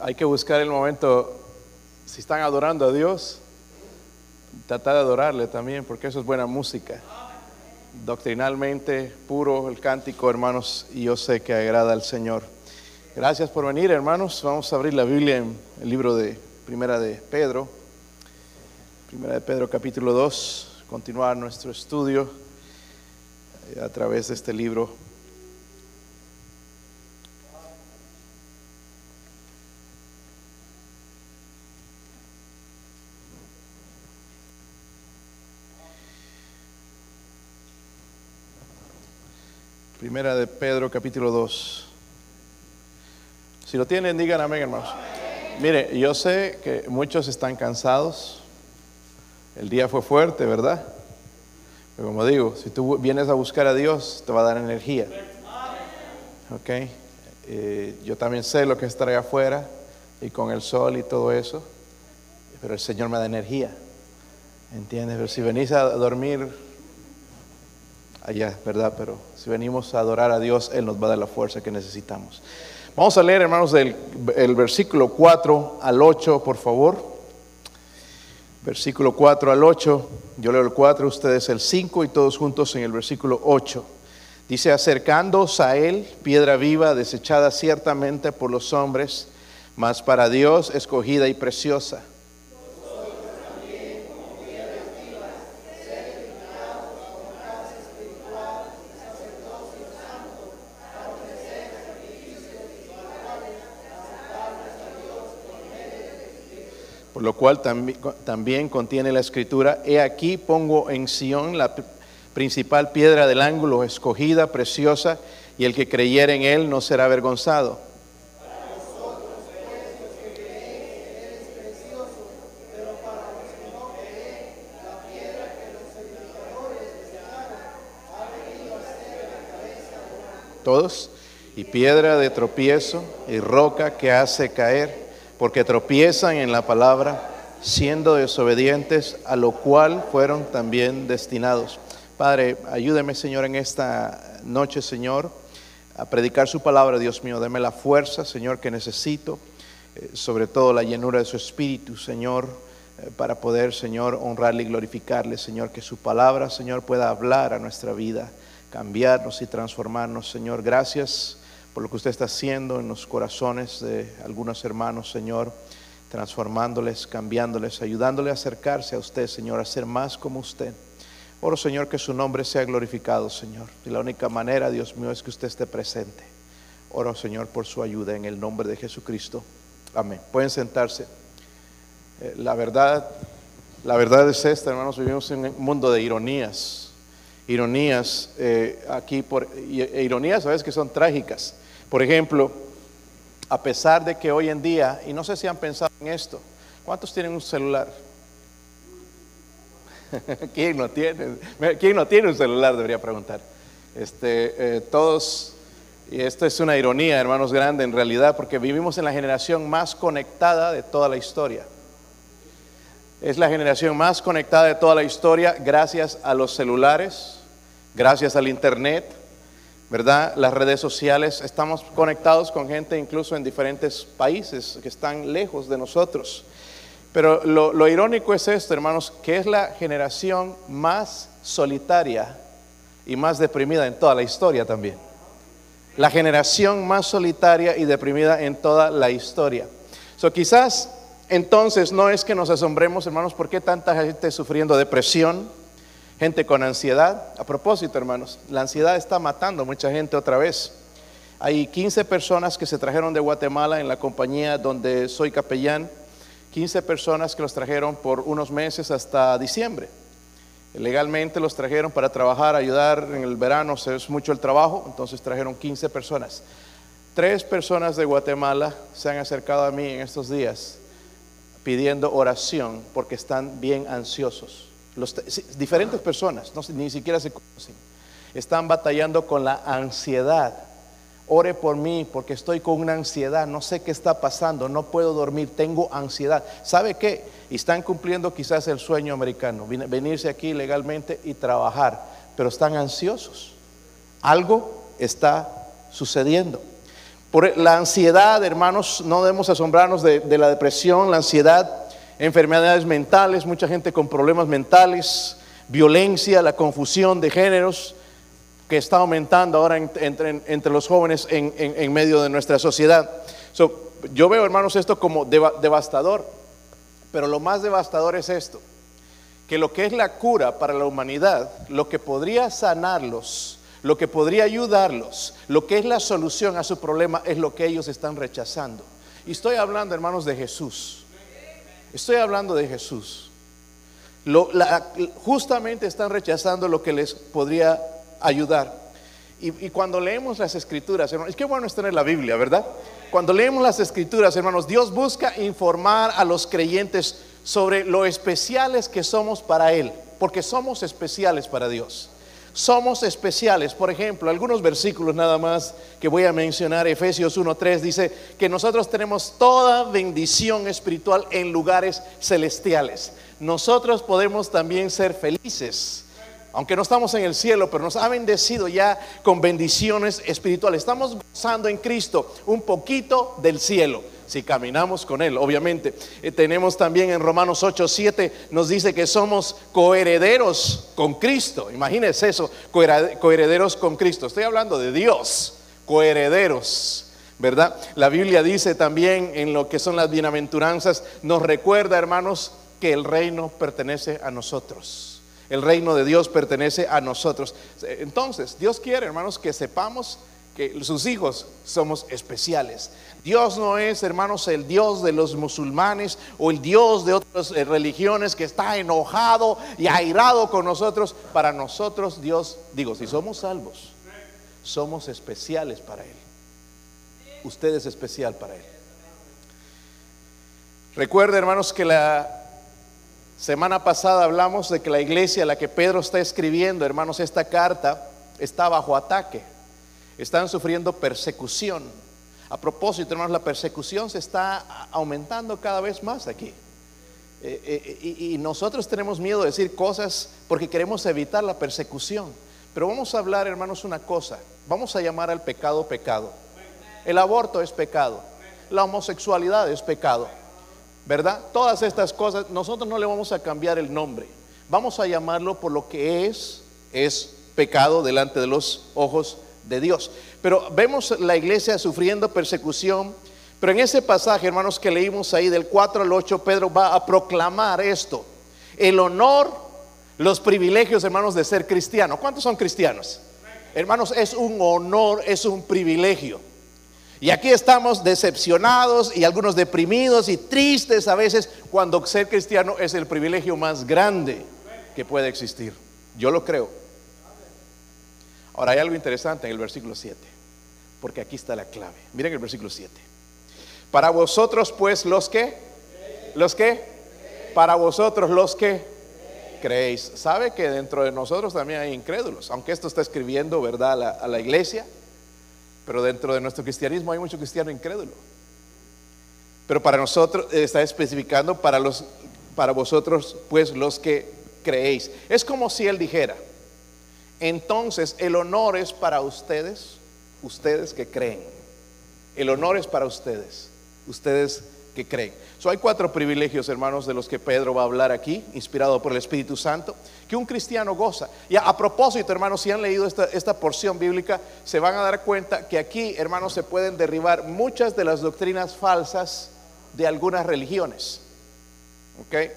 hay que buscar el momento, si están adorando a Dios, tratar de adorarle también, porque eso es buena música. Doctrinalmente puro el cántico, hermanos, y yo sé que agrada al Señor. Gracias por venir, hermanos. Vamos a abrir la Biblia en el libro de Primera de Pedro. Primera de Pedro capítulo 2, continuar nuestro estudio eh, a través de este libro. Primera de Pedro capítulo 2. Si lo tienen, digan amén, hermanos. Mire, yo sé que muchos están cansados. El día fue fuerte, ¿verdad? Pero como digo, si tú vienes a buscar a Dios, te va a dar energía. ¿Ok? Eh, yo también sé lo que es estar afuera y con el sol y todo eso, pero el Señor me da energía. ¿Entiendes? Pero si venís a dormir allá, ¿verdad? Pero si venimos a adorar a Dios, Él nos va a dar la fuerza que necesitamos. Vamos a leer, hermanos, del el versículo 4 al 8, por favor. Versículo 4 al 8. Yo leo el 4, ustedes el 5 y todos juntos en el versículo 8. Dice, acercándoos a Él, piedra viva, desechada ciertamente por los hombres, mas para Dios escogida y preciosa lo cual también contiene la escritura, he aquí pongo en Sión la principal piedra del ángulo, escogida, preciosa, y el que creyere en él no será avergonzado. Todos, y piedra de tropiezo y roca que hace caer porque tropiezan en la palabra, siendo desobedientes, a lo cual fueron también destinados. Padre, ayúdeme, Señor, en esta noche, Señor, a predicar su palabra, Dios mío. Deme la fuerza, Señor, que necesito, eh, sobre todo la llenura de su espíritu, Señor, eh, para poder, Señor, honrarle y glorificarle, Señor, que su palabra, Señor, pueda hablar a nuestra vida, cambiarnos y transformarnos, Señor. Gracias por lo que usted está haciendo en los corazones de algunos hermanos, Señor, transformándoles, cambiándoles, ayudándoles a acercarse a usted, Señor, a ser más como usted. Oro, Señor, que su nombre sea glorificado, Señor. Y la única manera, Dios mío, es que usted esté presente. Oro, Señor, por su ayuda en el nombre de Jesucristo. Amén. Pueden sentarse. Eh, la verdad, la verdad es esta, hermanos, vivimos en un mundo de ironías. Ironías eh, aquí, por, e ironías a veces que son trágicas. Por ejemplo, a pesar de que hoy en día, y no sé si han pensado en esto, ¿cuántos tienen un celular? ¿Quién no tiene? ¿Quién no tiene un celular? Debería preguntar. Este, eh, todos, y esto es una ironía, hermanos, grande en realidad, porque vivimos en la generación más conectada de toda la historia. Es la generación más conectada de toda la historia gracias a los celulares, gracias al Internet, ¿verdad? Las redes sociales, estamos conectados con gente incluso en diferentes países que están lejos de nosotros. Pero lo, irónico es esto, hermanos, que es la generación más solitaria y más deprimida en toda la historia también. La generación más solitaria y deprimida en toda la historia. So, quizás entonces no es que nos asombremos, hermanos, por qué tanta gente sufriendo depresión, gente con ansiedad. A propósito, hermanos, la ansiedad está matando a mucha gente otra vez. Hay 15 personas que se trajeron de Guatemala en la compañía donde soy capellán, 15 personas que los trajeron por unos meses hasta diciembre. Legalmente los trajeron para trabajar, ayudar en el verano, es mucho el trabajo, entonces trajeron 15 personas. Tres personas de Guatemala se han acercado a mí en estos días pidiendo oración porque están bien ansiosos diferentes personas, no, ni siquiera se conocen, están batallando con la ansiedad. Ore por mí porque estoy con una ansiedad, no sé qué está pasando, no puedo dormir, tengo ansiedad. ¿Sabe qué? Están cumpliendo quizás el sueño americano, venirse aquí legalmente y trabajar, pero están ansiosos. Algo está sucediendo. Por la ansiedad, hermanos, no debemos asombrarnos de la depresión, la ansiedad, enfermedades mentales, mucha gente con problemas mentales, violencia, la confusión de géneros que está aumentando ahora entre, los jóvenes en, en, medio de nuestra sociedad. yo veo, hermanos, esto como devastador, pero lo más devastador es esto, que lo que es la cura para la humanidad, lo que podría sanarlos, lo que podría ayudarlos, lo que es la solución a su problema es lo que ellos están rechazando. Y estoy hablando, hermanos, de Jesús. Estoy hablando de Jesús. justamente están rechazando lo que les podría ayudar. Y, cuando leemos las escrituras, hermanos, es que bueno es tener la Biblia, ¿verdad? Cuando leemos las escrituras, hermanos, Dios busca informar a los creyentes sobre lo especiales que somos para Él, porque somos especiales para Dios. Somos especiales, por ejemplo, algunos versículos nada más que voy a mencionar, Efesios 1.3 dice que nosotros tenemos toda bendición espiritual en lugares celestiales. Nosotros podemos también ser felices aunque no estamos en el cielo, pero nos ha bendecido ya con bendiciones espirituales. Estamos gozando en Cristo un poquito del cielo, si caminamos con Él, obviamente. Eh, tenemos también en Romanos 8, 7, nos dice que somos coherederos con Cristo. Imagínense eso, coherederos con Cristo. Estoy hablando de Dios, coherederos. ¿Verdad? La Biblia dice también en lo que son las bienaventuranzas, nos recuerda, hermanos, que el reino pertenece a nosotros el reino de Dios pertenece a nosotros. Entonces, Dios quiere, hermanos, que sepamos que sus hijos somos especiales. Dios no es, hermanos, el Dios de los musulmanes o el Dios de otras eh, religiones que está enojado y airado con nosotros. Para nosotros, Dios, digo, si somos salvos, somos especiales para Él. Usted es especial para Él. Recuerde, hermanos, que la Semana pasada hablamos de que la iglesia a la que Pedro está escribiendo, hermanos, esta carta está bajo ataque. Están sufriendo persecución. A propósito, hermanos, la persecución se está aumentando cada vez más aquí. Eh, eh, y, nosotros tenemos miedo de decir cosas porque queremos evitar la persecución. Pero vamos a hablar, hermanos, una cosa. Vamos a llamar al pecado pecado. El aborto es pecado. La homosexualidad es pecado. ¿Verdad? Todas estas cosas, nosotros no le vamos a cambiar el nombre. Vamos a llamarlo por lo que es, es pecado delante de los ojos de Dios. Pero vemos la iglesia sufriendo persecución, pero en ese pasaje, hermanos, que leímos ahí del 4 al 8, Pedro va a proclamar esto. El honor, los privilegios, hermanos, de ser cristiano. ¿Cuántos son cristianos? Hermanos, es un honor, es un privilegio. Y aquí estamos decepcionados y algunos deprimidos y tristes a veces cuando ser cristiano es el privilegio más grande que puede existir. Yo lo creo. Ahora hay algo interesante en el versículo 7, porque aquí está la clave. Miren el versículo 7. Para vosotros pues los que, los que, para vosotros los que creéis. ¿Sabe que dentro de nosotros también hay incrédulos? Aunque esto está escribiendo, ¿verdad?, a la, a la iglesia pero dentro de nuestro cristianismo hay mucho cristiano incrédulo. Pero para nosotros eh, está especificando para los para vosotros pues los que creéis. Es como si él dijera, entonces el honor es para ustedes, ustedes que creen. El honor es para ustedes, ustedes que creen. So, hay cuatro privilegios, hermanos, de los que Pedro va a hablar aquí, inspirado por el Espíritu Santo, que un cristiano goza. Y a, propósito, hermanos, si han leído esta, esta, porción bíblica, se van a dar cuenta que aquí, hermanos, se pueden derribar muchas de las doctrinas falsas de algunas religiones. ¿Ok?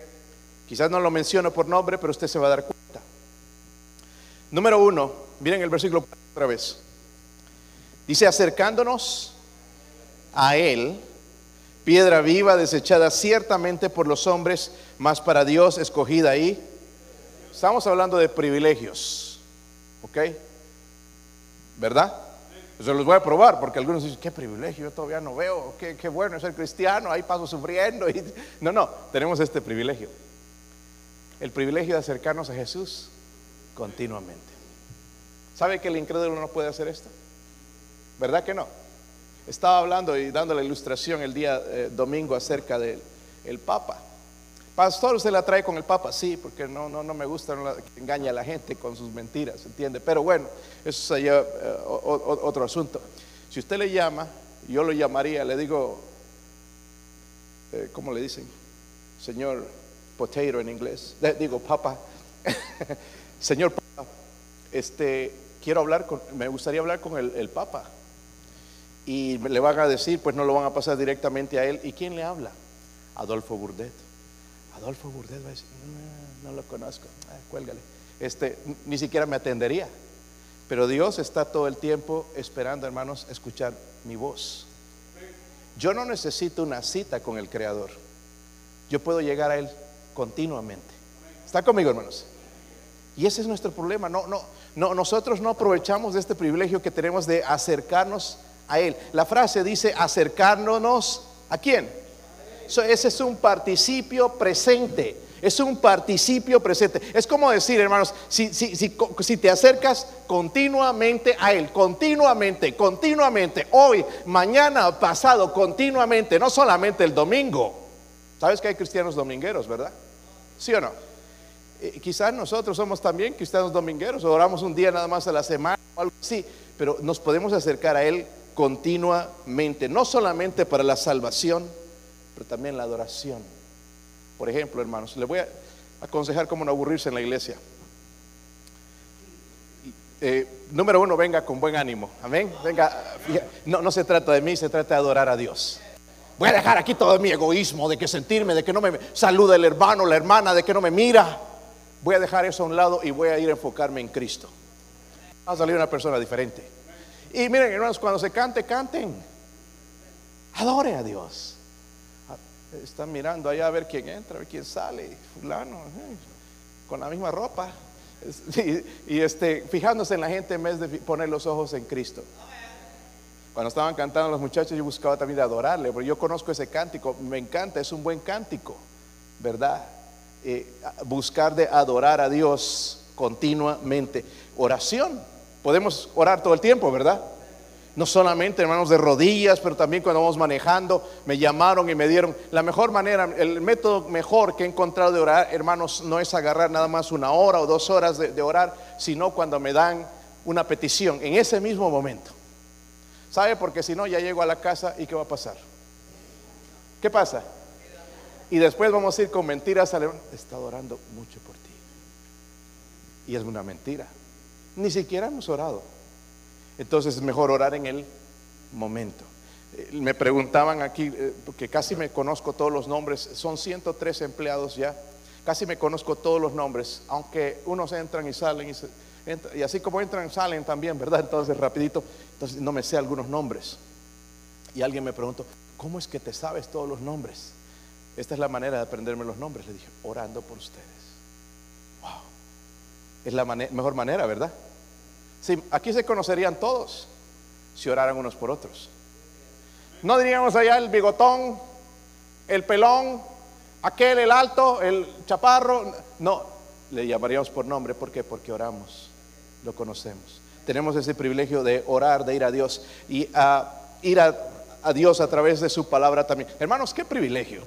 Quizás no lo menciono por nombre, pero usted se va a dar cuenta. Número uno, miren el versículo otra vez. Dice, acercándonos a Él, piedra viva desechada ciertamente por los hombres, más para Dios escogida ahí. Estamos hablando de privilegios, ¿ok? ¿Verdad? Se los voy a probar porque algunos dicen, qué privilegio, yo todavía no veo, qué, qué bueno ser cristiano, ahí paso sufriendo. Y... No, no, tenemos este privilegio. El privilegio de acercarnos a Jesús continuamente. ¿Sabe que el incrédulo no puede hacer esto? ¿Verdad que no? Estaba hablando y dando la ilustración el día eh, domingo acerca del el Papa. Pastor, ¿usted la trae con el Papa? Sí, porque no, no, no me gusta que engañe a la gente con sus mentiras, ¿entiende? Pero bueno, eso es eh, otro asunto. Si usted le llama, yo lo llamaría, le digo, eh, ¿cómo le dicen? Señor potato en inglés. Digo, papa. Señor papa, este, quiero hablar con, me gustaría hablar con el, el papa. Y le van a decir, pues no lo van a pasar directamente a él. ¿Y quién le habla? Adolfo Burdet. Adolfo Burdet va a decir, no, no lo conozco, ah, cuélgale. Este, ni siquiera me atendería. Pero Dios está todo el tiempo esperando, hermanos, escuchar mi voz. Yo no necesito una cita con el Creador. Yo puedo llegar a Él continuamente. ¿Está conmigo, hermanos? Y ese es nuestro problema. No, no, no, nosotros no aprovechamos de este privilegio que tenemos de acercarnos a Él. La frase dice acercarnos a quién. ese es un participio presente. Es un participio presente. Es como decir, hermanos, si, si, si, si, te acercas continuamente a Él, continuamente, continuamente, hoy, mañana, pasado, continuamente, no solamente el domingo. ¿Sabes que hay cristianos domingueros, verdad? ¿Sí o no? Eh, quizás nosotros somos también cristianos domingueros, oramos un día nada más a la semana o algo así, pero nos podemos acercar a Él continuamente, no solamente para la salvación, pero también la adoración. Por ejemplo, hermanos, les voy a aconsejar cómo no aburrirse en la iglesia. Eh, número uno, venga con buen ánimo. Amén. Venga, no, no se trata de mí, se trata de adorar a Dios. Voy a dejar aquí todo mi egoísmo de que sentirme, de que no me saluda el hermano, la hermana, de que no me mira. Voy a dejar eso a un lado y voy a ir a enfocarme en Cristo. Va a salir una persona diferente. Y miren, hermanos, cuando se cante, canten. Adore a Dios. Están mirando allá a ver quién entra, a ver quién sale, fulano, eh, con la misma ropa. Y, este, fijándose en la gente en vez de poner los ojos en Cristo. Cuando estaban cantando los muchachos, yo buscaba también de adorarle, porque yo conozco ese cántico, me encanta, es un buen cántico, ¿verdad? Eh, buscar de adorar a Dios continuamente. Oración, podemos orar todo el tiempo, ¿verdad? No solamente, hermanos, de rodillas, pero también cuando vamos manejando, me llamaron y me dieron la mejor manera, el método mejor que he encontrado de orar, hermanos, no es agarrar nada más una hora o dos horas de, orar, sino cuando me dan una petición, en ese mismo momento. ¿Sabe? Porque si no, ya llego a la casa y ¿qué va a pasar? ¿Qué pasa? Y después vamos a ir con mentiras al Está orando mucho por ti. Y es una mentira. Ni siquiera hemos orado. Entonces es mejor orar en el momento. Eh, me preguntaban aquí, eh, porque casi me conozco todos los nombres, son 103 empleados ya, casi me conozco todos los nombres, aunque unos entran y salen, y, y así como entran, salen también, ¿verdad? Entonces rapidito, entonces no me sé algunos nombres. Y alguien me preguntó, ¿cómo es que te sabes todos los nombres? Esta es la manera de aprenderme los nombres, le dije, orando por ustedes. Es la mejor manera, ¿verdad? Sí, aquí se conocerían todos si oraran unos por otros. No diríamos allá el bigotón, el pelón, aquel, el alto, el chaparro. No, le llamaríamos por nombre. ¿Por qué? Porque oramos, lo conocemos. Tenemos ese privilegio de orar, de ir a Dios y a ir a, a Dios a través de su palabra también. Hermanos, qué privilegio.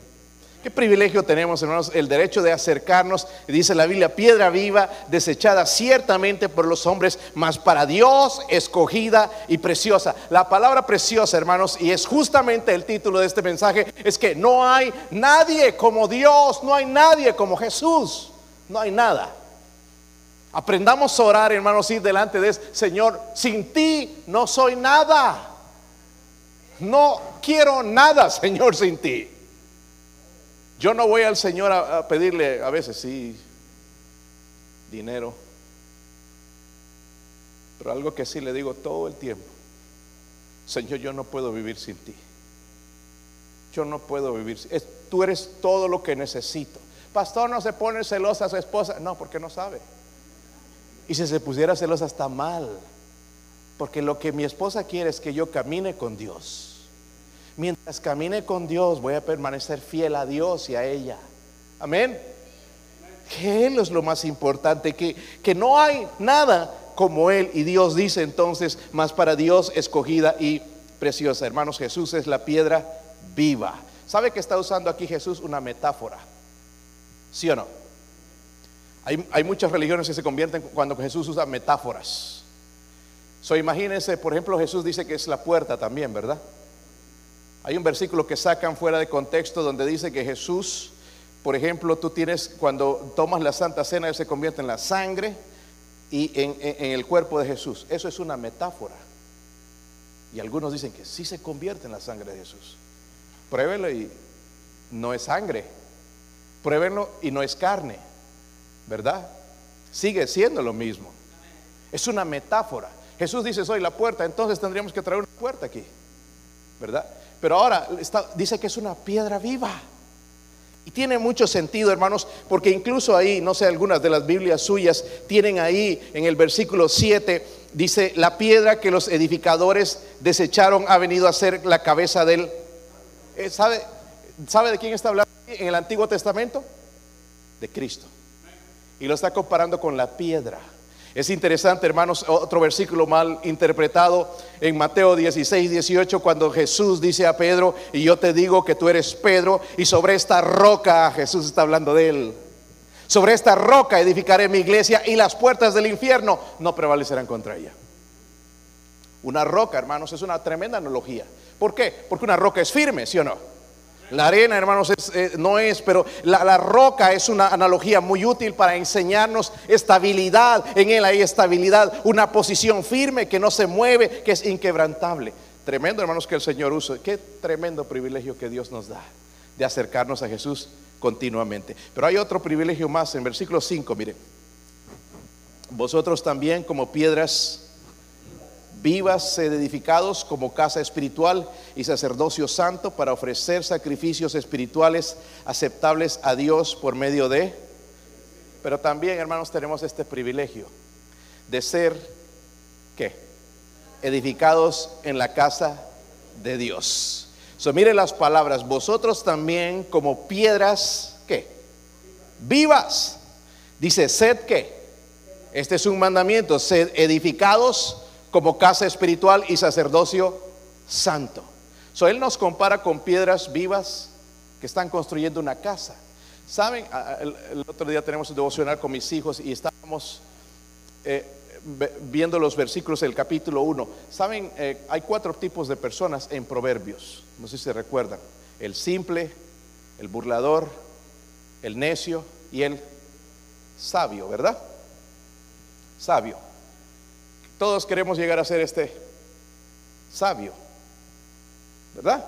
Qué privilegio tenemos, hermanos, el derecho de acercarnos, dice la Biblia, piedra viva, desechada ciertamente por los hombres, mas para Dios escogida y preciosa. La palabra preciosa, hermanos, y es justamente el título de este mensaje, es que no hay nadie como Dios, no hay nadie como Jesús, no hay nada. Aprendamos a orar, hermanos, ir delante de ese Señor, sin ti no soy nada. No quiero nada, Señor, sin ti. Yo no voy al Señor a, pedirle a veces, sí, dinero. Pero algo que sí le digo todo el tiempo. Señor, yo no puedo vivir sin ti. Yo no puedo vivir. sin tú eres todo lo que necesito. Pastor no se pone celosa a su esposa. No, porque no sabe. Y si se pusiera celosa está mal. Porque lo que mi esposa quiere es que yo camine con Dios. Mientras camine con Dios, voy a permanecer fiel a Dios y a ella. Amén. Que Él es lo más importante, que, que no hay nada como Él. Y Dios dice entonces, más para Dios escogida y preciosa. Hermanos, Jesús es la piedra viva. ¿Sabe que está usando aquí Jesús una metáfora? ¿Sí o no? Hay, hay muchas religiones que se convierten cuando Jesús usa metáforas. So, imagínense, por ejemplo, Jesús dice que es la puerta también, ¿verdad? Hay un versículo que sacan fuera de contexto donde dice que Jesús, por ejemplo, tú tienes, cuando tomas la Santa Cena, Él se convierte en la sangre y en, el cuerpo de Jesús. Eso es una metáfora. Y algunos dicen que sí se convierte en la sangre de Jesús. Pruébelo y no es sangre. Pruébenlo y no es carne. ¿Verdad? Sigue siendo lo mismo. Es una metáfora. Jesús dice, soy la puerta, entonces tendríamos que traer una puerta aquí. ¿Verdad? Pero ahora dice que es una piedra viva. Y tiene mucho sentido, hermanos, porque incluso ahí, no sé, algunas de las Biblias suyas tienen ahí en el versículo 7, dice, la piedra que los edificadores desecharon ha venido a ser la cabeza del... Eh, ¿Sabe, ¿Sabe de quién está hablando en el Antiguo Testamento? De Cristo. Y lo está comparando con la piedra. Es interesante, hermanos, otro versículo mal interpretado en Mateo 16, 18, cuando Jesús dice a Pedro, y yo te digo que tú eres Pedro, y sobre esta roca, Jesús está hablando de él, sobre esta roca edificaré mi iglesia y las puertas del infierno no prevalecerán contra ella. Una roca, hermanos, es una tremenda analogía. ¿Por qué? Porque una roca es firme, ¿sí o no? La arena, hermanos, eh, no es, pero la, roca es una analogía muy útil para enseñarnos estabilidad. En él hay estabilidad, una posición firme que no se mueve, que es inquebrantable. Tremendo, hermanos, que el Señor usa. Qué tremendo privilegio que Dios nos da de acercarnos a Jesús continuamente. Pero hay otro privilegio más en versículo 5, mire. Vosotros también como piedras vivas, edificados como casa espiritual y sacerdocio santo para ofrecer sacrificios espirituales aceptables a Dios por medio de... Pero también, hermanos, tenemos este privilegio de ser, ¿qué? Edificados en la casa de Dios. So, mire las palabras, vosotros también como piedras, ¿qué? Vivas. Dice, sed qué? Este es un mandamiento, sed edificados como casa espiritual y sacerdocio santo. So, él nos compara con piedras vivas que están construyendo una casa. Saben, el, otro día tenemos un devocional con mis hijos y estábamos eh, viendo los versículos del capítulo 1. Saben, eh, hay cuatro tipos de personas en Proverbios. No sé si se recuerdan. El simple, el burlador, el necio y el sabio, ¿verdad? Sabio. Todos queremos llegar a ser este sabio, ¿verdad?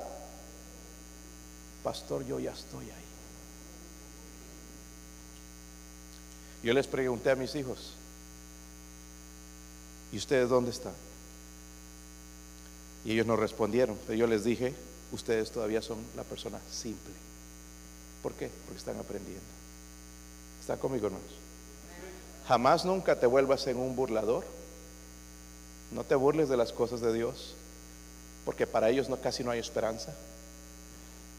Pastor, yo ya estoy ahí. Yo les pregunté a mis hijos, ¿y ustedes dónde están? Y ellos no respondieron, pero yo les dije, ustedes todavía son la persona simple. ¿Por qué? Porque están aprendiendo. ¿Están conmigo, hermanos? Jamás nunca te vuelvas en un burlador no te burles de las cosas de Dios, porque para ellos no, casi no hay esperanza.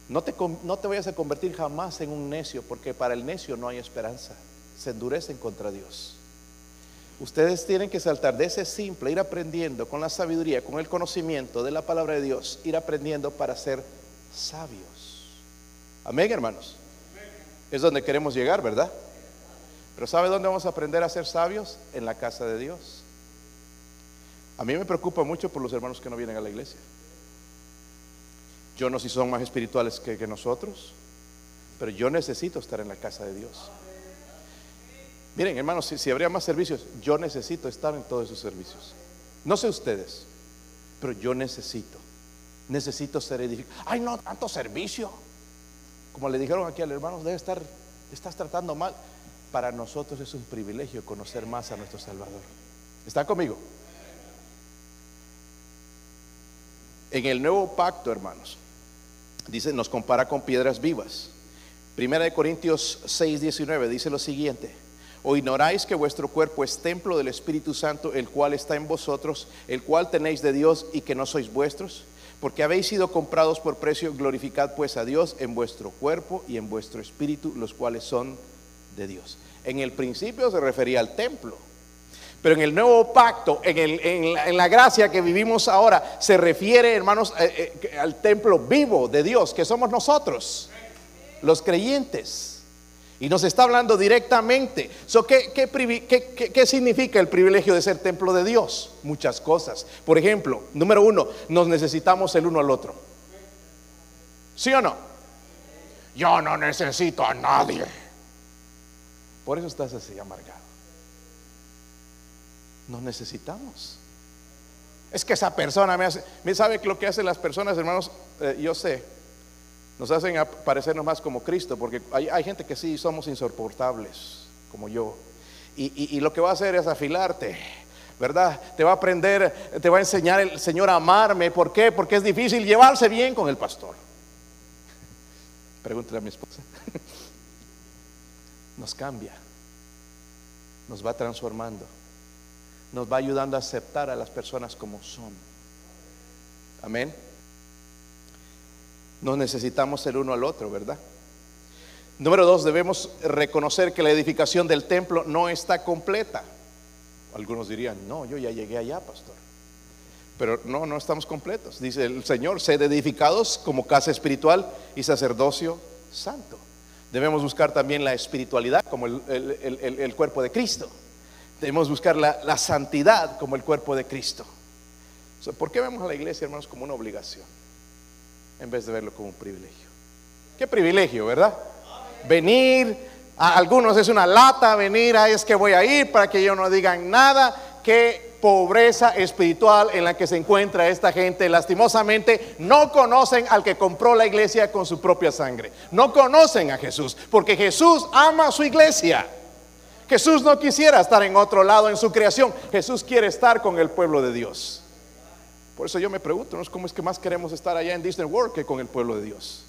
No te, no te vayas a convertir jamás en un necio, porque para el necio no hay esperanza. Se endurecen contra Dios. Ustedes tienen que saltar de ese simple, ir aprendiendo con la sabiduría, con el conocimiento de la palabra de Dios, ir aprendiendo para ser sabios. Amén, hermanos. Es donde queremos llegar, ¿verdad? Pero ¿sabe dónde vamos a aprender a ser sabios? En la casa de Dios. A mí me preocupa mucho por los hermanos que no vienen a la iglesia. Yo no sé si son más espirituales que, nosotros, pero yo necesito estar en la casa de Dios. Miren, hermanos, si, habría más servicios, yo necesito estar en todos esos servicios. No sé ustedes, pero yo necesito, necesito ser edificado. Ay, no, tanto servicio. Como le dijeron aquí al hermano, debe estar, estás tratando mal. Para nosotros es un privilegio conocer más a nuestro Salvador. ¿Están conmigo? En el nuevo pacto, hermanos, dice, nos compara con piedras vivas. Primera de Corintios 6, 19 dice lo siguiente. ¿O ignoráis que vuestro cuerpo es templo del Espíritu Santo, el cual está en vosotros, el cual tenéis de Dios y que no sois vuestros? Porque habéis sido comprados por precio, glorificad pues a Dios en vuestro cuerpo y en vuestro espíritu, los cuales son de Dios. En el principio se refería al templo, pero en el nuevo pacto, en, la, gracia que vivimos ahora, se refiere, hermanos, eh, eh, al templo vivo de Dios, que somos nosotros, los creyentes. Y nos está hablando directamente. ¿qué, qué, significa el privilegio de ser templo de Dios? Muchas cosas. Por ejemplo, número uno, nos necesitamos el uno al otro. ¿Sí o no? Yo no necesito a nadie. Por eso estás así amargado. Nos necesitamos. Es que esa persona me hace, me sabe lo que hacen las personas, hermanos, eh, yo sé, nos hacen parecernos más como Cristo, porque hay, gente que sí somos insoportables, como yo. Y, lo que va a hacer es afilarte, ¿verdad? Te va a aprender, te va a enseñar el Señor a amarme. ¿Por qué? Porque es difícil llevarse bien con el pastor. Pregúntale a mi esposa. Nos cambia, nos va transformando nos va ayudando a aceptar a las personas como son. Amén. Nos necesitamos el uno al otro, ¿verdad? Número dos, debemos reconocer que la edificación del templo no está completa. Algunos dirían, no, yo ya llegué allá, pastor. Pero no, no estamos completos. Dice el Señor, sed edificados como casa espiritual y sacerdocio santo. Debemos buscar también la espiritualidad como el, el cuerpo de Cristo. Debemos buscar la, santidad como el cuerpo de Cristo. ¿Por qué vemos a la iglesia, hermanos, como una obligación en vez de verlo como un privilegio? Qué privilegio, ¿verdad? Venir, a algunos es una lata venir, ahí es que voy a ir para que ellos no digan nada. Qué pobreza espiritual en la que se encuentra esta gente. Lastimosamente no conocen al que compró la iglesia con su propia sangre. No conocen a Jesús, porque Jesús ama a su iglesia. Jesús no quisiera estar en otro lado en su creación. Jesús quiere estar con el pueblo de Dios. Por eso yo me pregunto, ¿no? ¿cómo es que más queremos estar allá en Disney World que con el pueblo de Dios?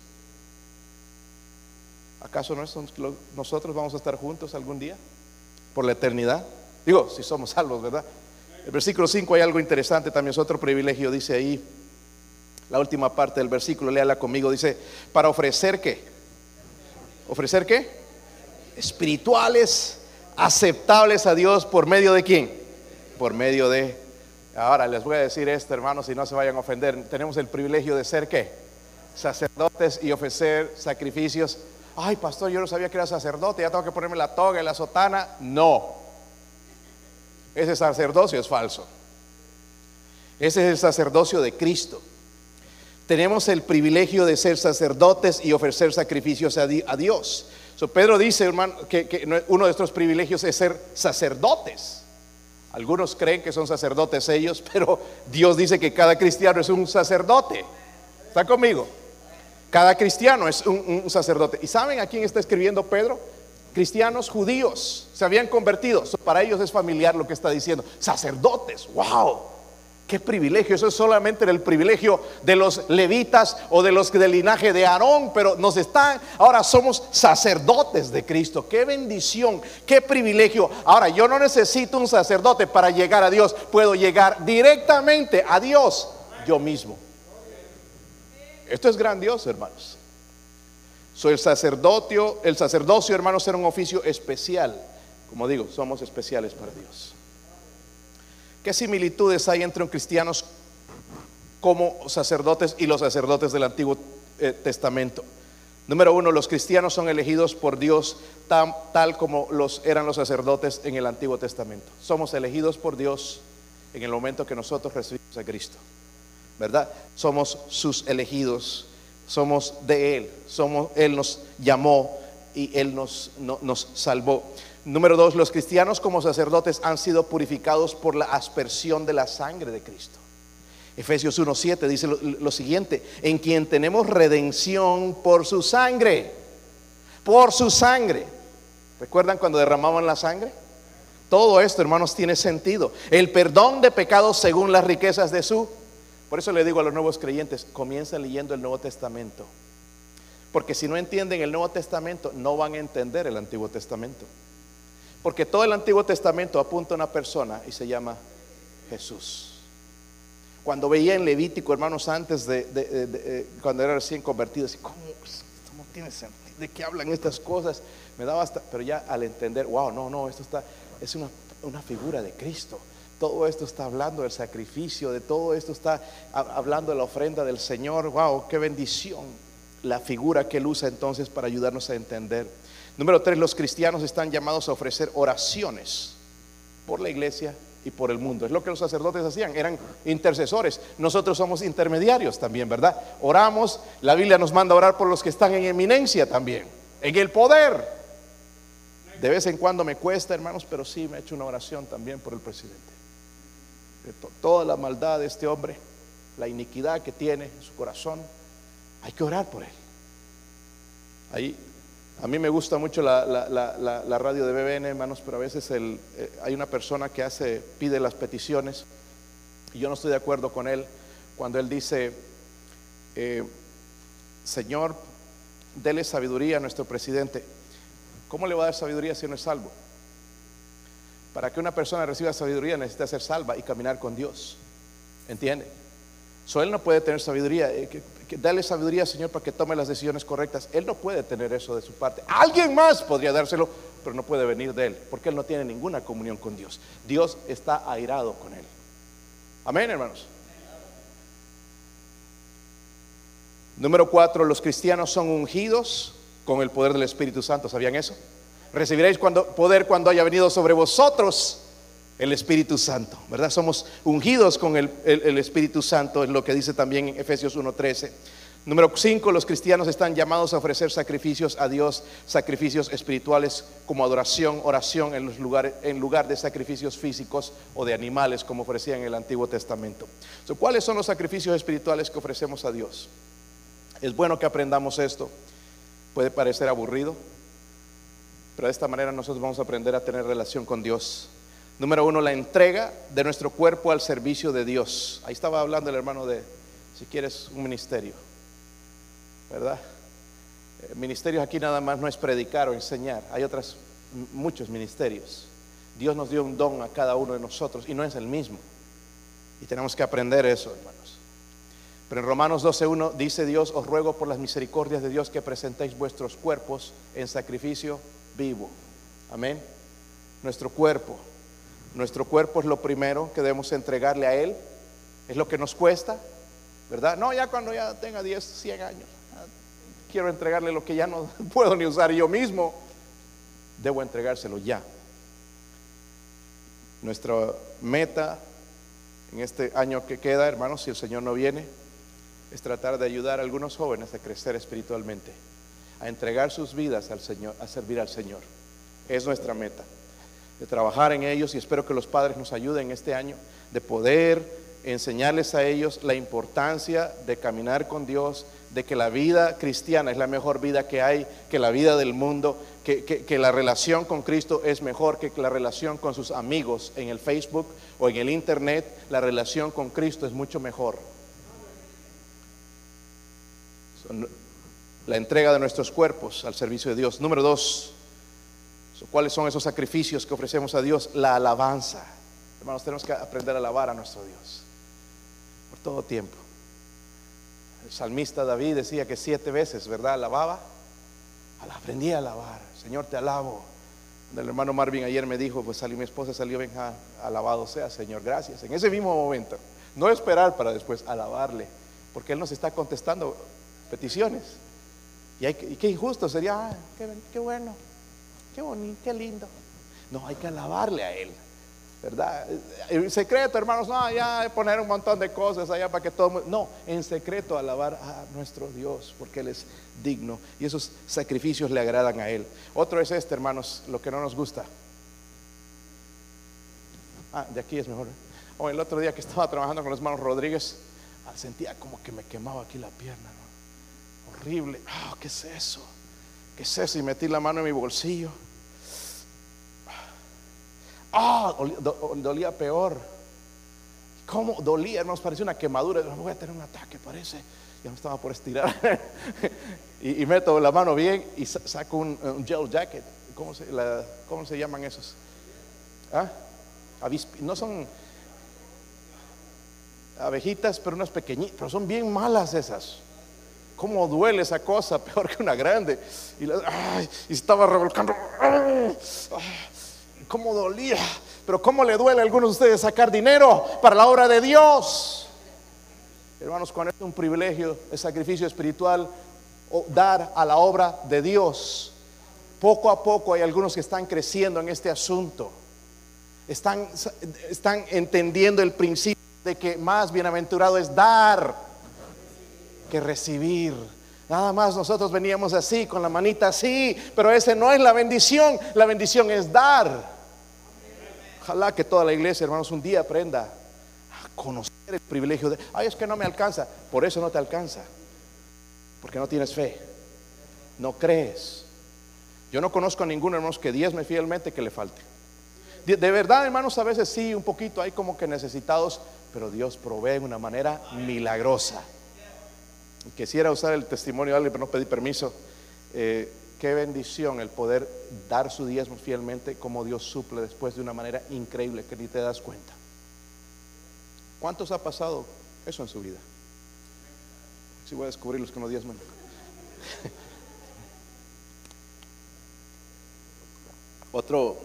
¿Acaso nosotros vamos a estar juntos algún día? Por la eternidad. Digo, si somos salvos, ¿verdad? El versículo 5 hay algo interesante, también es otro privilegio, dice ahí, la última parte del versículo, léala conmigo, dice, para ofrecer qué? ¿Ofrecer qué? Espirituales aceptables a Dios por medio de quién? Por medio de... Ahora les voy a decir esto, hermanos, si no se vayan a ofender. Tenemos el privilegio de ser qué? Sacerdotes y ofrecer sacrificios. Ay, pastor, yo no sabía que era sacerdote, ya tengo que ponerme la toga y la sotana. No. Ese sacerdocio es falso. Ese es el sacerdocio de Cristo. Tenemos el privilegio de ser sacerdotes y ofrecer sacrificios a Dios. Pedro dice, hermano, que, uno de estos privilegios es ser sacerdotes. Algunos creen que son sacerdotes ellos, pero Dios dice que cada cristiano es un sacerdote. ¿Está conmigo? Cada cristiano es un, un sacerdote. ¿Y saben a quién está escribiendo Pedro? Cristianos judíos se habían convertido. Para ellos es familiar lo que está diciendo. Sacerdotes, wow. Qué privilegio, eso es solamente el privilegio de los levitas o de los del linaje de Aarón, pero nos están, ahora somos sacerdotes de Cristo. Qué bendición, qué privilegio. Ahora yo no necesito un sacerdote para llegar a Dios, puedo llegar directamente a Dios yo mismo. Esto es grandioso, hermanos. Soy el sacerdocio, el sacerdocio, hermanos, era un oficio especial. Como digo, somos especiales para Dios. ¿Qué similitudes hay entre un cristianos como sacerdotes y los sacerdotes del Antiguo eh, Testamento? Número uno, los cristianos son elegidos por Dios tal como los eran los sacerdotes en el Antiguo Testamento. Somos elegidos por Dios en el momento que nosotros recibimos a Cristo. ¿Verdad? Somos sus elegidos, somos de Él, somos, Él nos llamó y Él nos, nos salvó. Número dos, los cristianos como sacerdotes han sido purificados por la aspersión de la sangre de Cristo. Efesios 1.7 dice lo, siguiente, en quien tenemos redención por su sangre, por su sangre. ¿Recuerdan cuando derramaban la sangre? Todo esto, hermanos, tiene sentido. El perdón de pecados según las riquezas de su... Por eso le digo a los nuevos creyentes, comiencen leyendo el Nuevo Testamento. Porque si no entienden el Nuevo Testamento, no van a entender el Antiguo Testamento. Porque todo el Antiguo Testamento apunta a una persona y se llama Jesús. Cuando veía en Levítico, hermanos, antes de, eh, cuando era recién convertido, así, ¿cómo, ¿cómo tiene sentido? ¿De qué hablan estas cosas? Me daba hasta, pero ya al entender, wow, no, no, esto está, es una, una figura de Cristo. Todo esto está hablando del sacrificio, de todo esto está hablando de la ofrenda del Señor. Wow, qué bendición la figura que Él usa entonces para ayudarnos a entender. Número tres, los cristianos están llamados a ofrecer oraciones por la iglesia y por el mundo. Es lo que los sacerdotes hacían, eran intercesores. Nosotros somos intermediarios también, ¿verdad? Oramos, la Biblia nos manda a orar por los que están en eminencia también, en el poder. De vez en cuando me cuesta, hermanos, pero sí me he hecho una oración también por el presidente. De toda la maldad de este hombre, la iniquidad que tiene en su corazón, hay que orar por él. Ahí a mí me gusta mucho la, radio de BBN, hermanos, pero a veces eh, hay una persona que hace, pide las peticiones y yo no estoy de acuerdo con él cuando él dice, eh, Señor, dele sabiduría a nuestro presidente. ¿Cómo le va a dar sabiduría si no es salvo? Para que una persona reciba sabiduría necesita ser salva y caminar con Dios. ¿Entiende? So, él no puede tener sabiduría. Eh, dale sabiduría, Señor, para que tome las decisiones correctas. Él no puede tener eso de su parte. Alguien más podría dárselo, pero no puede venir de él, porque él no tiene ninguna comunión con Dios. Dios está airado con él. Amén, hermanos. Número cuatro, los cristianos son ungidos con el poder del Espíritu Santo. ¿Sabían eso? Recibiréis cuando, poder cuando haya venido sobre vosotros el Espíritu Santo, ¿verdad? Somos ungidos con el, Espíritu Santo, es lo que dice también en Efesios 1.13. Número 5, los cristianos están llamados a ofrecer sacrificios a Dios, sacrificios espirituales como adoración, oración en, lugar de sacrificios físicos o de animales como ofrecían en el Antiguo Testamento. ¿Cuáles son los sacrificios espirituales que ofrecemos a Dios? Es bueno que aprendamos esto. Puede parecer aburrido, pero de esta manera nosotros vamos a aprender a tener relación con Dios Número uno, la entrega de nuestro cuerpo al servicio de Dios. Ahí estaba hablando el hermano de, si quieres, un ministerio, ¿verdad? Eh, ministerios aquí nada más no es predicar o enseñar, hay otros, muchos ministerios. Dios nos dio un don a cada uno de nosotros y no es el mismo. Y tenemos que aprender eso, hermanos. Pero en Romanos 12.1 dice Dios, os ruego por las misericordias de Dios que presentéis vuestros cuerpos en sacrificio vivo. Amén. Nuestro cuerpo nuestro cuerpo es lo primero que debemos entregarle a Él. Es lo que nos cuesta, ¿verdad? No, ya cuando ya tenga 10, 100 años, quiero entregarle lo que ya no puedo ni usar yo mismo. Debo entregárselo ya. Nuestra meta en este año que queda, hermanos, si el Señor no viene, es tratar de ayudar a algunos jóvenes a crecer espiritualmente, a entregar sus vidas al Señor, a servir al Señor. Es nuestra meta de trabajar en ellos y espero que los padres nos ayuden este año de poder enseñarles a ellos la importancia de caminar con Dios, de que la vida cristiana es la mejor vida que hay, que la vida del mundo, que, que, la relación con Cristo es mejor que la relación con sus amigos en el Facebook o en el Internet, la relación con Cristo es mucho mejor. La entrega de nuestros cuerpos al servicio de Dios. Número dos, ¿Cuáles son esos sacrificios que ofrecemos a Dios? La alabanza. Hermanos, tenemos que aprender a alabar a nuestro Dios por todo tiempo. El salmista David decía que siete veces, ¿verdad? Alababa. Aprendí a alabar. Señor, te alabo. El hermano Marvin ayer me dijo, pues salió mi esposa, salió, venga, alabado sea, Señor, gracias. En ese mismo momento, no esperar para después alabarle, porque Él nos está contestando peticiones. Y, hay, qué injusto sería, ah, qué bueno, qué bonito, qué lindo. No, hay que alabarle a Él. ¿Verdad? En secreto, hermanos, no, ya poner un montón de cosas allá para que todo. No, en secreto alabar a nuestro Dios, porque Él es digno y esos sacrificios le agradan a Él. Otro es este, hermanos, lo que no nos gusta. Ah, de aquí es mejor. O oh, el otro día que estaba trabajando con los hermanos Rodríguez, ah, sentía como que me quemaba aquí la pierna. Horrible. Ah, ¿qué es eso? ¿Qué es eso? Y metí la mano en mi bolsillo Ah, dolía peor. ¿Cómo dolía? Nos parecía una quemadura. Voy a tener un ataque, parece. Ya me estaba por estirar. y, meto la mano bien y saco un, gel jacket. ¿Cómo se, ¿Cómo se llaman esos? ¿Ah? no son abejitas, pero unas pequeñitas, pero son bien malas esas. ¿Cómo duele esa cosa? Peor que una grande. Y, y estaba revolcando cómo dolía, pero cómo le duele a algunos de ustedes sacar dinero para la obra de Dios. Hermanos, cuando es un privilegio, el sacrificio espiritual, dar a la obra de Dios. Poco a poco hay algunos que están creciendo en este asunto. están, están entendiendo el principio de que más bienaventurado es dar que recibir. Nada más nosotros veníamos así, con la manita así, pero ese no es la bendición, la bendición es dar. Ojalá que toda la iglesia, hermanos, un día aprenda a conocer el privilegio de, ay, es que no me alcanza, por eso no te alcanza, porque no tienes fe, no crees. Yo no conozco a ningún hermano que diezme fielmente que le falte. De, de verdad, hermanos, a veces sí, un poquito hay como que necesitados, pero Dios provee de una manera milagrosa. Quisiera usar el testimonio de alguien, pero no pedí permiso. Eh, qué bendición el poder dar su diezmo fielmente, como Dios suple después de una manera increíble que ni te das cuenta. ¿Cuántos ha pasado eso en su vida? Si voy a descubrir los que no diezman. Otro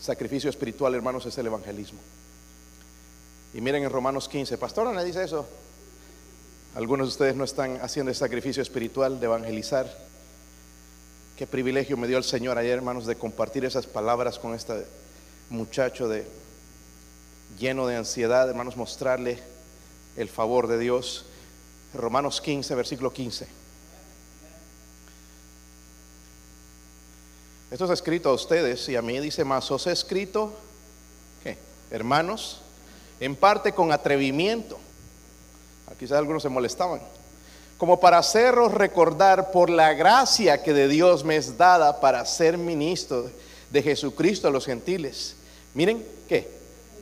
sacrificio espiritual, hermanos, es el evangelismo. Y miren en Romanos 15, pastor, ¿no dice eso? Algunos de ustedes no están haciendo el sacrificio espiritual de evangelizar. Qué privilegio me dio el Señor ayer, hermanos, de compartir esas palabras con este muchacho de lleno de ansiedad, hermanos, mostrarle el favor de Dios. Romanos 15, versículo 15. Esto es escrito a ustedes y a mí dice más, os he escrito, ¿qué? Hermanos, en parte con atrevimiento. Quizás algunos se molestaban. Como para haceros recordar por la gracia que de Dios me es dada para ser ministro de Jesucristo a los gentiles. Miren, ¿qué?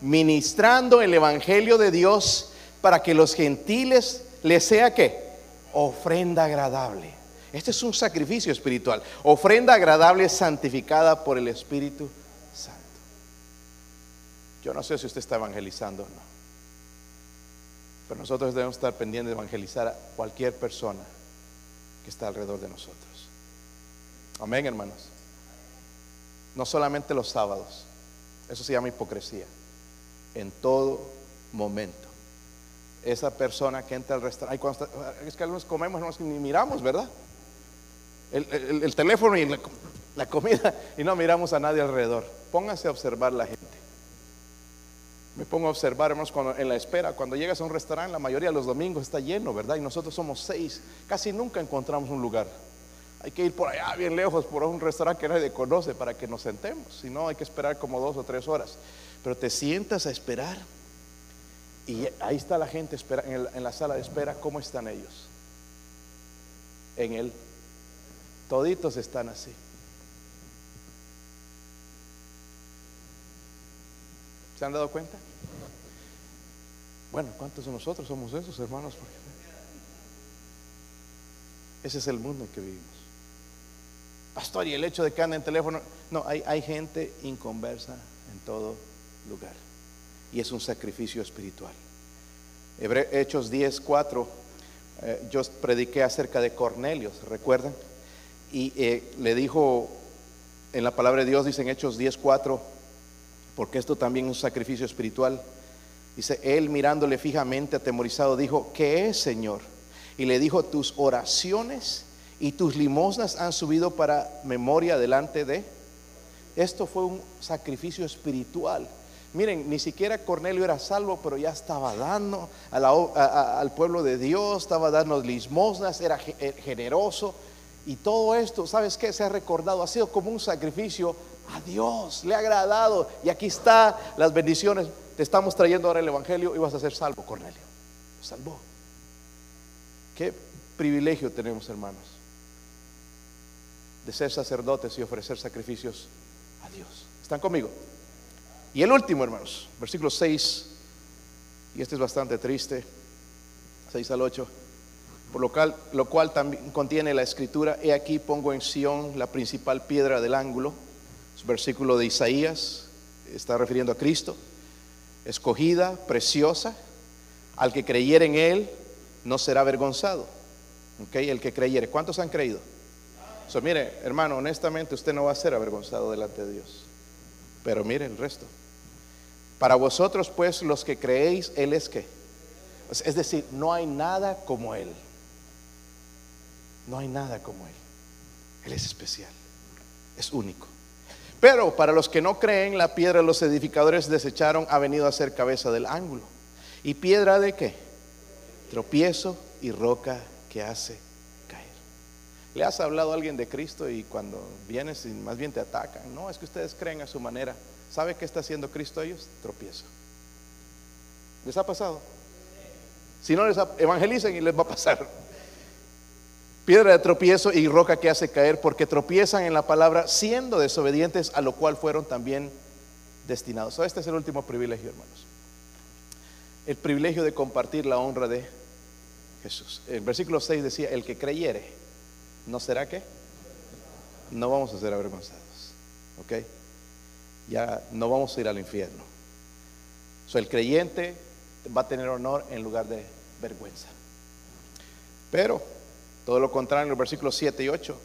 Ministrando el Evangelio de Dios para que los gentiles les sea qué? Ofrenda agradable. Este es un sacrificio espiritual. Ofrenda agradable santificada por el Espíritu Santo. Yo no sé si usted está evangelizando o no. Pero nosotros debemos estar pendientes de evangelizar a cualquier persona que está alrededor de nosotros. Amén, hermanos. No solamente los sábados. Eso se llama hipocresía. En todo momento. Esa persona que entra al restaurante. es que algunos comemos, no, ni miramos, ¿verdad? El, teléfono y la comida y no miramos a nadie alrededor. Póngase a observar la gente. Me pongo a observar, hermanos, cuando, en la espera, cuando llegas a un restaurante, la mayoría de los domingos está lleno, ¿verdad? Y nosotros somos seis, casi nunca encontramos un lugar. Hay que ir por allá, bien lejos, por un restaurante que nadie conoce para que nos sentemos. Si no, hay que esperar como dos o tres horas. Pero te sientas a esperar y ahí está la gente espera, en, la sala de espera. ¿Cómo están ellos? En él. Toditos están así. ¿Se han dado cuenta? Bueno, ¿cuántos de nosotros somos esos hermanos? ese es el mundo en que vivimos. Pastor, y el hecho de que anda en teléfono, no, hay, hay gente inconversa en todo lugar. Y es un sacrificio espiritual. Hechos 10, 4, eh, yo prediqué acerca de Cornelio, ¿recuerdan? Y eh, le dijo, en la palabra de Dios dice en Hechos 10, 4, porque esto también es un sacrificio espiritual. Dice, él mirándole fijamente, atemorizado, dijo, ¿qué es, Señor? Y le dijo, tus oraciones y tus limosnas han subido para memoria delante de... Esto fue un sacrificio espiritual. Miren, ni siquiera Cornelio era salvo, pero ya estaba dando al pueblo de Dios, estaba dando limosnas, era eh, generoso. Y todo esto, ¿sabes qué? Se ha recordado, ha sido como un sacrificio a Dios, le ha agradado. Y aquí está las bendiciones. Te estamos trayendo ahora el Evangelio y vas a ser salvo, Cornelio. Salvó. Qué privilegio tenemos, hermanos, de ser sacerdotes y ofrecer sacrificios a Dios. ¿Están conmigo? Y el último, hermanos, versículo 6, y este es bastante triste, 6 al 8, por lo cual, lo cual también contiene la escritura, he aquí pongo en Sión la principal piedra del ángulo versículo de Isaías, está refiriendo a Cristo, escogida, preciosa, al que creyere en Él no será avergonzado. Okay, el que creyere. ¿Cuántos han creído? So, mire, hermano, honestamente usted no va a ser avergonzado delante de Dios. Pero mire el resto. Para vosotros, pues, los que creéis, Él es que. Es decir, no hay nada como Él. No hay nada como Él. Él es especial. Es único. Pero para los que no creen, la piedra los edificadores desecharon ha venido a ser cabeza del ángulo. ¿Y piedra de qué? Tropiezo y roca que hace caer. ¿Le has hablado a alguien de Cristo y cuando vienes más bien te atacan? No, es que ustedes creen a su manera. ¿Sabe qué está haciendo Cristo a ellos? Tropiezo. ¿Les ha pasado? Si no les evangelicen y les va a pasar. Piedra de tropiezo y roca que hace caer porque tropiezan en la palabra siendo desobedientes a lo cual fueron también destinados. Este es el último privilegio, hermanos. El privilegio de compartir la honra de Jesús. El versículo 6 decía, el que creyere, ¿no será que? No vamos a ser avergonzados. ¿Ok? Ya no vamos a ir al infierno. So, el creyente va a tener honor en lugar de vergüenza. Pero todo lo contrario en los versículos 7 y 8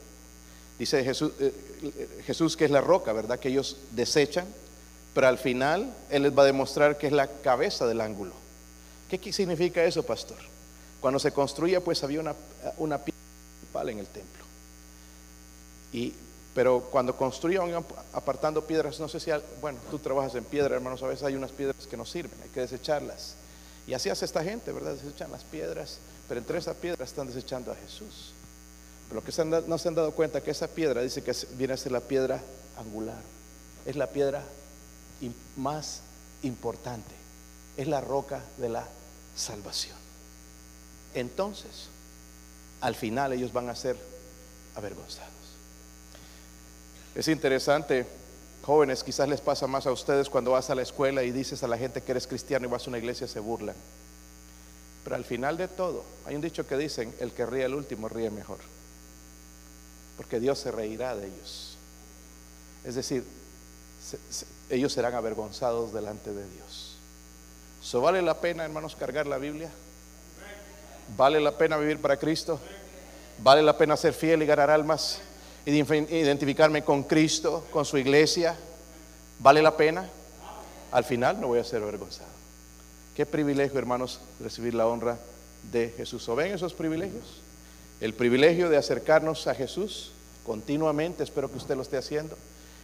dice Jesús, eh, Jesús que es la roca, ¿verdad? Que ellos desechan, pero al final Él les va a demostrar que es la cabeza del ángulo. ¿Qué significa eso, pastor? Cuando se construía, pues había una, una piedra principal en el templo. Y, pero cuando construían apartando piedras, no sé si, bueno, tú trabajas en piedra, hermanos, a veces hay unas piedras que no sirven, hay que desecharlas. Y así hace esta gente, ¿verdad? Desechan las piedras, pero entre esas piedras están desechando a Jesús. Pero que no se han dado cuenta que esa piedra dice que viene a ser la piedra angular. Es la piedra más importante. Es la roca de la salvación. Entonces, al final ellos van a ser avergonzados. Es interesante Jóvenes, quizás les pasa más a ustedes cuando vas a la escuela y dices a la gente que eres cristiano y vas a una iglesia, se burlan. Pero al final de todo, hay un dicho que dicen, el que ríe el último ríe mejor. Porque Dios se reirá de ellos. Es decir, ellos serán avergonzados delante de Dios. ¿So vale la pena, hermanos, cargar la Biblia? ¿Vale la pena vivir para Cristo? ¿Vale la pena ser fiel y ganar almas? identificarme con Cristo, con su iglesia, ¿vale la pena? Al final no voy a ser avergonzado. Qué privilegio, hermanos, recibir la honra de Jesús. ¿O ven esos privilegios? El privilegio de acercarnos a Jesús continuamente, espero que usted lo esté haciendo.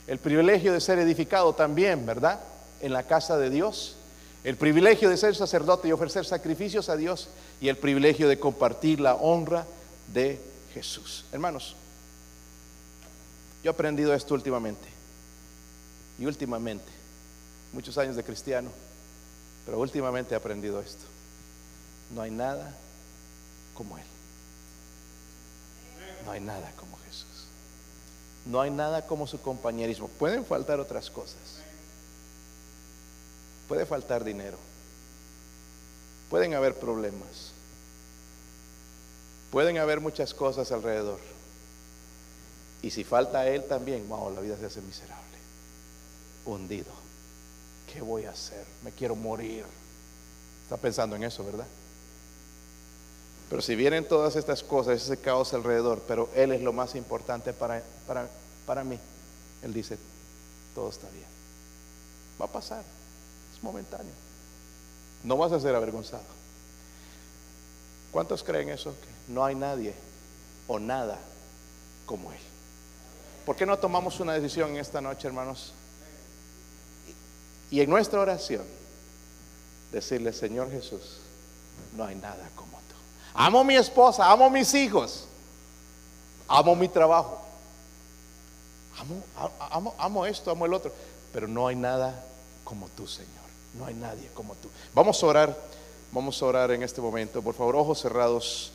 El privilegio de ser edificado también, ¿verdad? En la casa de Dios. El privilegio de ser sacerdote y ofrecer sacrificios a Dios. Y el privilegio de compartir la honra de Jesús. Hermanos, yo he aprendido esto últimamente. Y últimamente, muchos años de cristiano, pero últimamente he aprendido esto. No hay nada como Él. No hay nada como Jesús. No hay nada como su compañerismo. Pueden faltar otras cosas. Puede faltar dinero. Pueden haber problemas. Pueden haber muchas cosas alrededor. Y si falta Él también, wow, la vida se hace miserable. Hundido. ¿Qué voy a hacer? Me quiero morir. Está pensando en eso, ¿verdad? Pero si vienen todas estas cosas, ese caos alrededor, pero Él es lo más importante para, para, para mí. Él dice, todo está bien. Va a pasar. Es momentáneo. No vas a ser avergonzado. ¿Cuántos creen eso? Que no hay nadie o nada como Él. ¿Por qué no tomamos una decisión esta noche, hermanos? Y en nuestra oración, decirle, Señor Jesús, no hay nada como tú. Amo a mi esposa, amo a mis hijos, amo mi trabajo, amo, amo esto, amo el otro, pero no hay nada como tú, Señor. No hay nadie como tú. Vamos a orar, vamos a orar en este momento. Por favor, ojos cerrados.